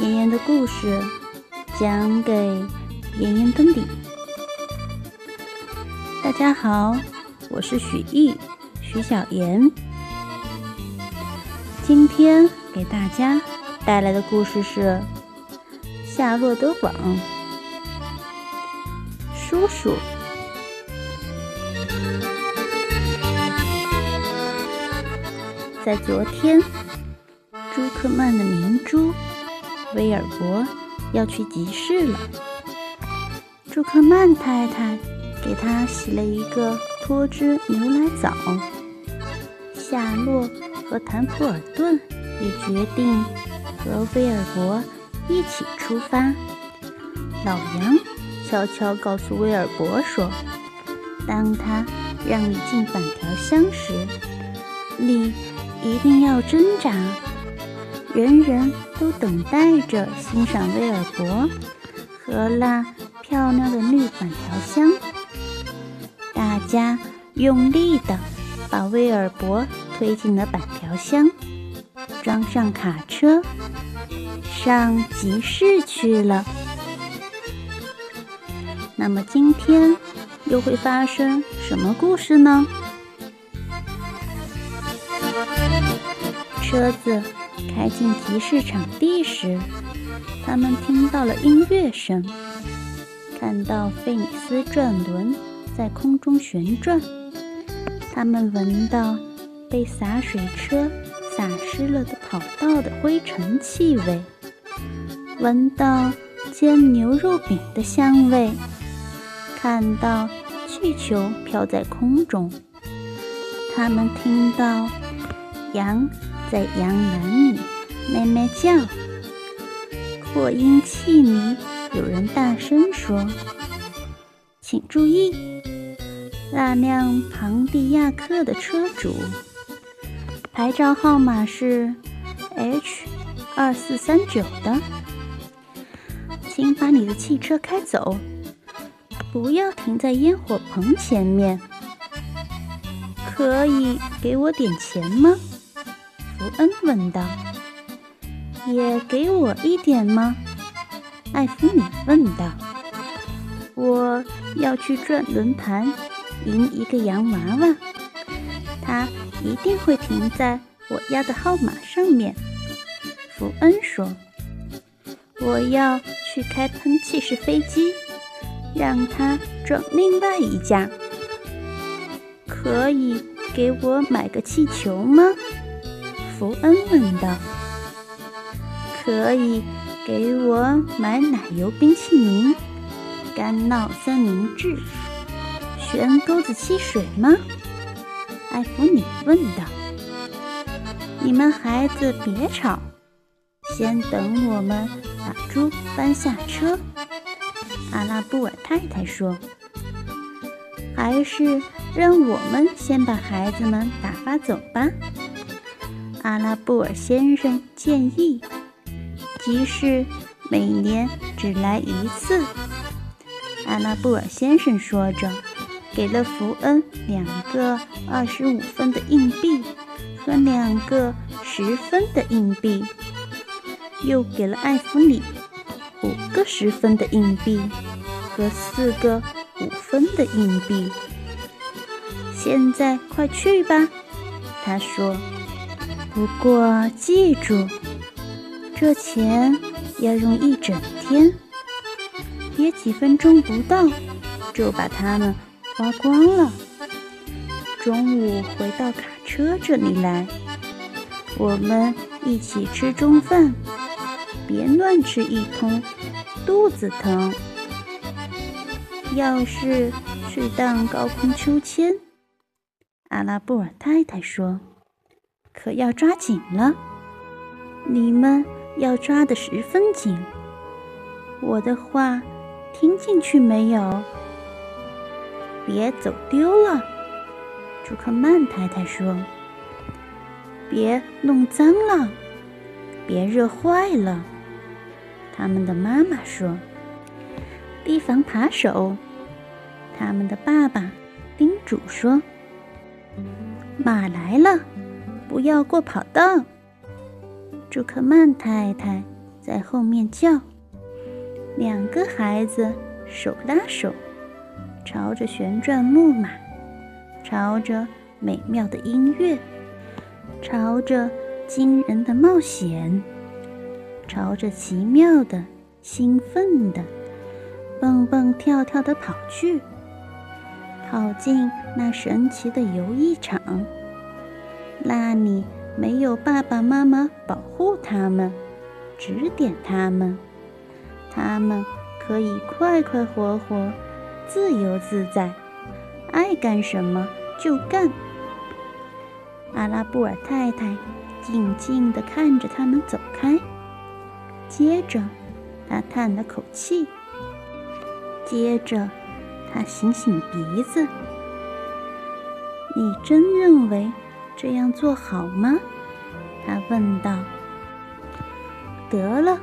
妍妍的故事讲给妍妍登顶。大家好，我是许艺，许小妍。今天给大家带来的故事是《夏洛德网》。叔叔，在昨天，朱克曼的明珠威尔伯要去集市了。朱克曼太太给他洗了一个脱脂牛奶澡。夏洛和坦普尔顿也决定和威尔伯一起出发。老杨悄悄告诉威尔伯说：“当他让你进板条箱时，你一定要挣扎。人人都等待着欣赏威尔伯和那漂亮的绿板条箱。大家用力的把威尔伯推进了板条箱，装上卡车，上集市去了。那么今天又会发生什么故事呢？车子开进集市场地时，他们听到了音乐声，看到费米斯转轮在空中旋转。他们闻到被洒水车洒湿了的跑道的灰尘气味，闻到煎牛肉饼的香味，看到气球飘在空中。他们听到羊。在羊栏里咩咩叫，扩音器里有人大声说：“请注意，那辆庞蒂亚克的车主，牌照号码是 H 二四三九的，请把你的汽车开走，不要停在烟火棚前面。可以给我点钱吗？”福恩问道：“也给我一点吗？”艾弗里问道：“我要去转轮盘，赢一个洋娃娃，它一定会停在我要的号码上面。”福恩说：“我要去开喷气式飞机，让它撞另外一架。可以给我买个气球吗？”福恩问道：“可以给我买奶油冰淇淋、干酪三明治、悬钩子汽水吗？”艾弗里问道。“你们孩子别吵，先等我们把猪搬下车。”阿拉布尔太太说：“还是让我们先把孩子们打发走吧。”阿拉布尔先生建议，集市每年只来一次。阿拉布尔先生说着，给了福恩两个二十五分的硬币和两个十分的硬币，又给了艾弗里五个十分的硬币和四个五分的硬币。现在快去吧，他说。不过记住，这钱要用一整天，别几分钟不到就把它们花光了。中午回到卡车这里来，我们一起吃中饭，别乱吃一通，肚子疼。要是去荡高空秋千，阿拉布尔太太说。可要抓紧了，你们要抓得十分紧。我的话听进去没有？别走丢了，朱克曼太太说。别弄脏了，别热坏了。他们的妈妈说。提防扒手，他们的爸爸叮嘱说。马来了。不要过跑道，朱克曼太太在后面叫。两个孩子手拉手，朝着旋转木马，朝着美妙的音乐，朝着惊人的冒险，朝着奇妙的、兴奋的、蹦蹦跳跳的跑去，跑进那神奇的游艺场。那里没有爸爸妈妈保护他们，指点他们。他们可以快快活活、自由自在，爱干什么就干。阿拉布尔太太静静地看着他们走开，接着她叹了口气，接着她醒醒鼻子：“你真认为这样做好吗？”他问道。“得了。”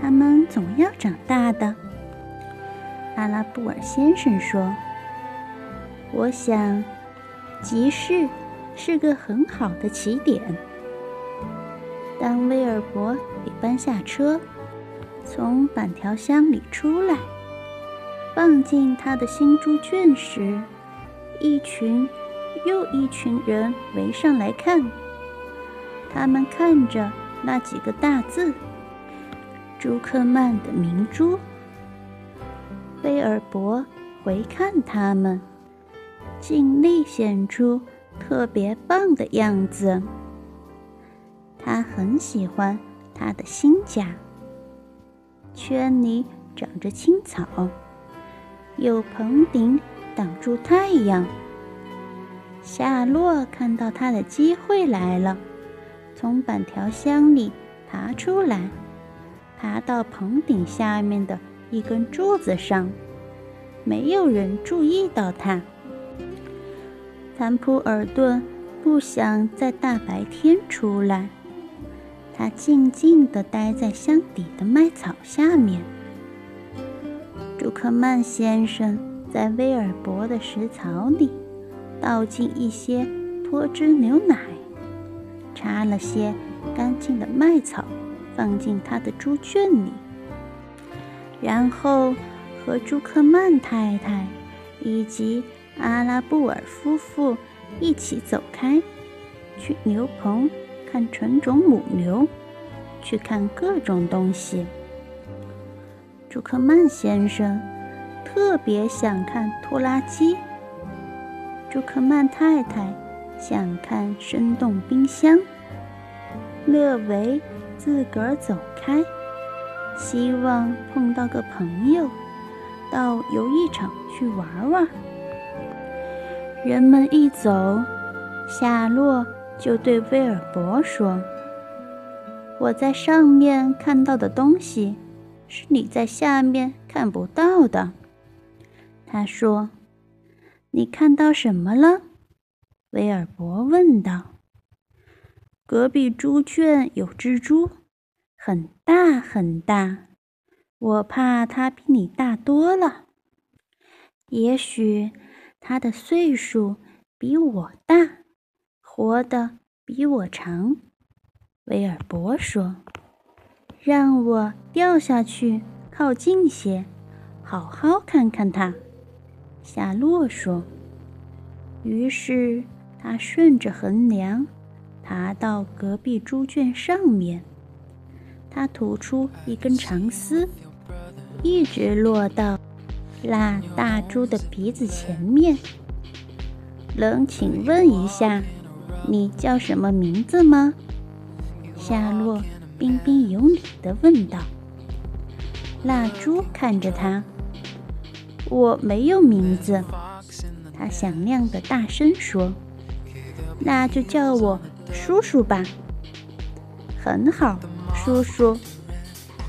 他们总要长大的，阿拉布尔先生说：“我想，集市是个很好的起点。”当威尔伯被搬下车，从板条箱里出来，放进他的新猪圈时，一群又一群人围上来看。他们看着那几个大字。朱克曼的明珠，威尔伯回看他们，尽力显出特别棒的样子。他很喜欢他的新家，圈里长着青草，有棚顶挡住太阳。夏洛看到他的机会来了，从板条箱里爬出来。爬到棚顶下面的一根柱子上，没有人注意到他。坦普尔顿不想在大白天出来，他静静地待在箱底的麦草下面。朱克曼先生在威尔伯的食槽里倒进一些脱脂牛奶，插了些干净的麦草。放进他的猪圈里，然后和朱克曼太太以及阿拉布尔夫妇一起走开，去牛棚看纯种母牛，去看各种东西。朱克曼先生特别想看拖拉机，朱克曼太太想看生动冰箱，勒维。自个儿走开，希望碰到个朋友，到游艺场去玩玩。人们一走，夏洛就对威尔伯说：“我在上面看到的东西，是你在下面看不到的。”他说：“你看到什么了？”威尔伯问道。隔壁猪圈有只猪，很大很大，我怕它比你大多了。也许它的岁数比我大，活得比我长。威尔伯说：“让我掉下去，靠近些，好好看看它。”夏洛说。于是他顺着横梁。爬到隔壁猪圈上面，他吐出一根长丝，一直落到那大猪的鼻子前面。能请问一下，你叫什么名字吗？夏洛彬彬有礼地问道。那猪看着他，我没有名字。他响亮地大声说：“那就叫我。”叔叔吧，很好，叔叔。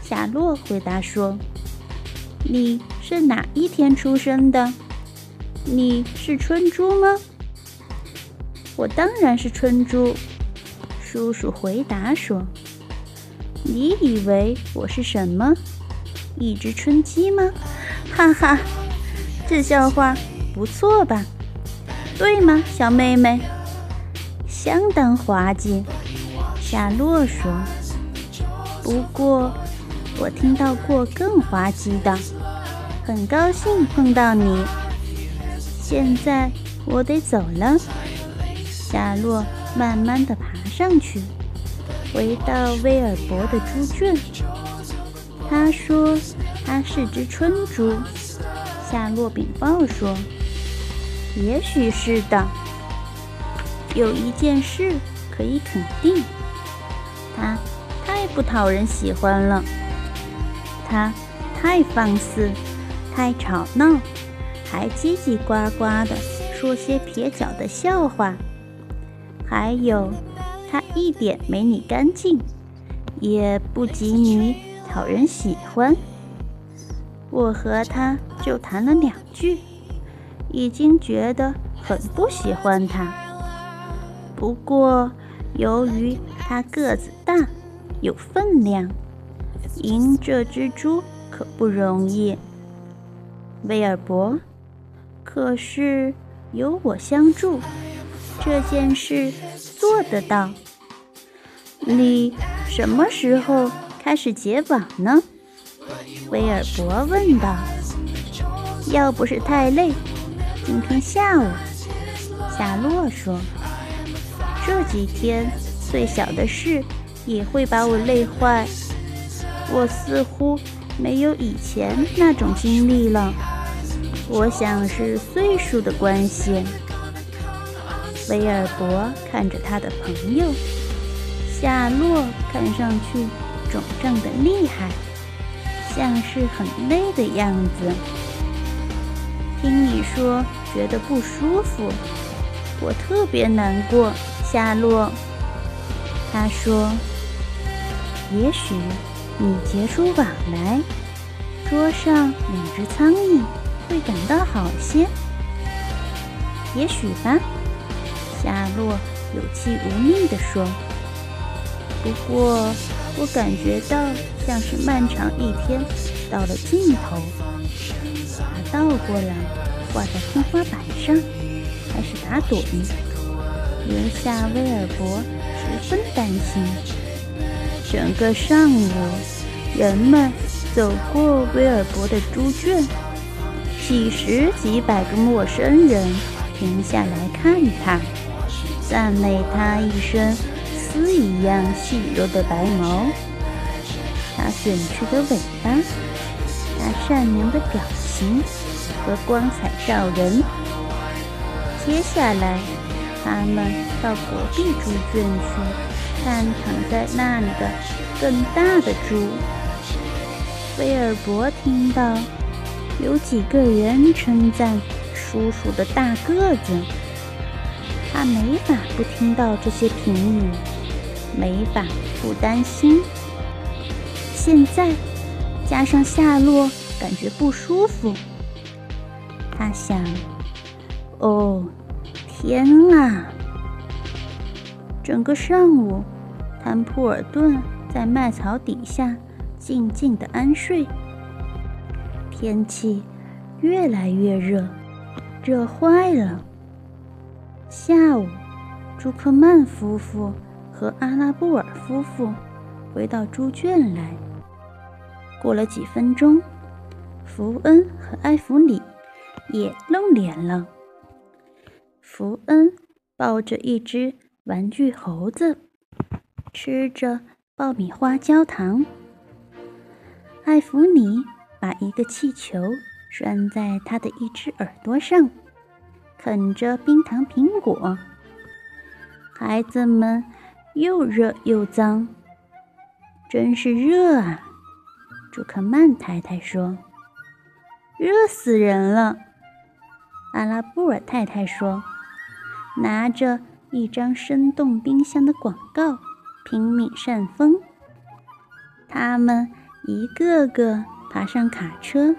夏洛回答说：“你是哪一天出生的？你是春猪吗？”“我当然是春猪。”叔叔回答说。“你以为我是什么？一只春鸡吗？”“哈哈，这笑话不错吧？对吗，小妹妹？”相当滑稽，夏洛说：“不过我听到过更滑稽的。很高兴碰到你。现在我得走了。夏洛慢慢的爬上去，回到威尔伯的猪圈。他说他是只春猪。夏洛禀报说：“也许是的。有一件事可以肯定，他太不讨人喜欢了。他太放肆，太吵闹，还叽叽呱呱的说些撇脚的笑话。还有，他一点没你干净，也不及你讨人喜欢。我和他。”就谈了两句，已经觉得很不喜欢他。不过，由于他个子大，有分量，赢这只猪可不容易。威尔伯，可是有我相助，这件事做得到。你什么时候开始结网呢？威尔伯问道。要不是太累，今天下午，夏洛说：“这几天最小的事也会把我累坏。我似乎没有以前那种精力了。我想是岁数的关系。”威尔伯看着他的朋友，夏洛看上去肿胀的厉害，像是很累的样子。听你说觉得不舒服，我特别难过。夏洛，他说：“也许你结出网来，捉上两只苍蝇会感到好些。也许吧。”夏洛有气无力地说：“不过我感觉到像是漫长一天到了尽头。”他倒过来，挂在天花板上，开始打盹，留下威尔伯十分担心。整个上午，人们走过威尔伯的猪圈，几十几百个陌生人停下来看他，赞美他一身丝一样细柔的白毛，它卷曲的尾巴，它善良的表情。和光彩照人。接下来，他们到隔壁猪圈去看躺在那里的更大的猪。菲尔伯听到有几个人称赞叔叔的大个子，他没法不听到这些评语，没法不担心。现在加上夏洛感觉不舒服。他想：“哦，天啊！”整个上午，坦普尔顿在麦草底下静静的安睡。天气越来越热，热坏了。下午，朱克曼夫妇和阿拉布尔夫妇回到猪圈来。过了几分钟，福恩和艾弗里。也露脸了。福恩抱着一只玩具猴子，吃着爆米花焦糖。艾弗里把一个气球拴在他的一只耳朵上，啃着冰糖苹果。孩子们又热又脏，真是热啊！朱克曼太太说：“热死人了。”阿拉布尔太太说：“拿着一张生动冰箱的广告，拼命扇风。他们一个个爬上卡车，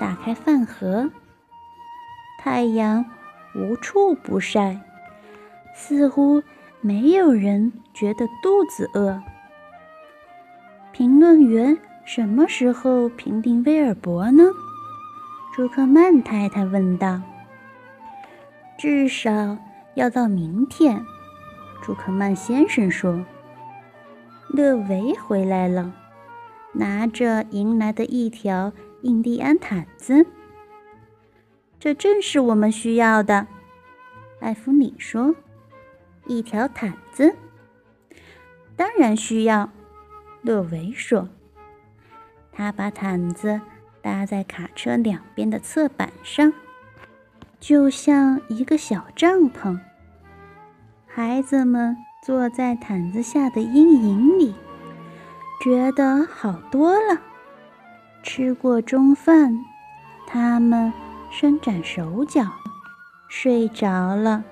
打开饭盒。太阳无处不晒，似乎没有人觉得肚子饿。”评论员什么时候评定威尔伯呢？朱克曼太太问道：“至少要到明天。”朱克曼先生说：“勒维回来了，拿着迎来的一条印第安毯子。这正是我们需要的，艾弗里说：“一条毯子，当然需要。”乐维说：“他把毯子搭在卡车两边的侧板上，就像一个小帐篷。孩子们坐在毯子下的阴影里，觉得好多了。吃过中饭，他们。”伸展手脚，睡着了。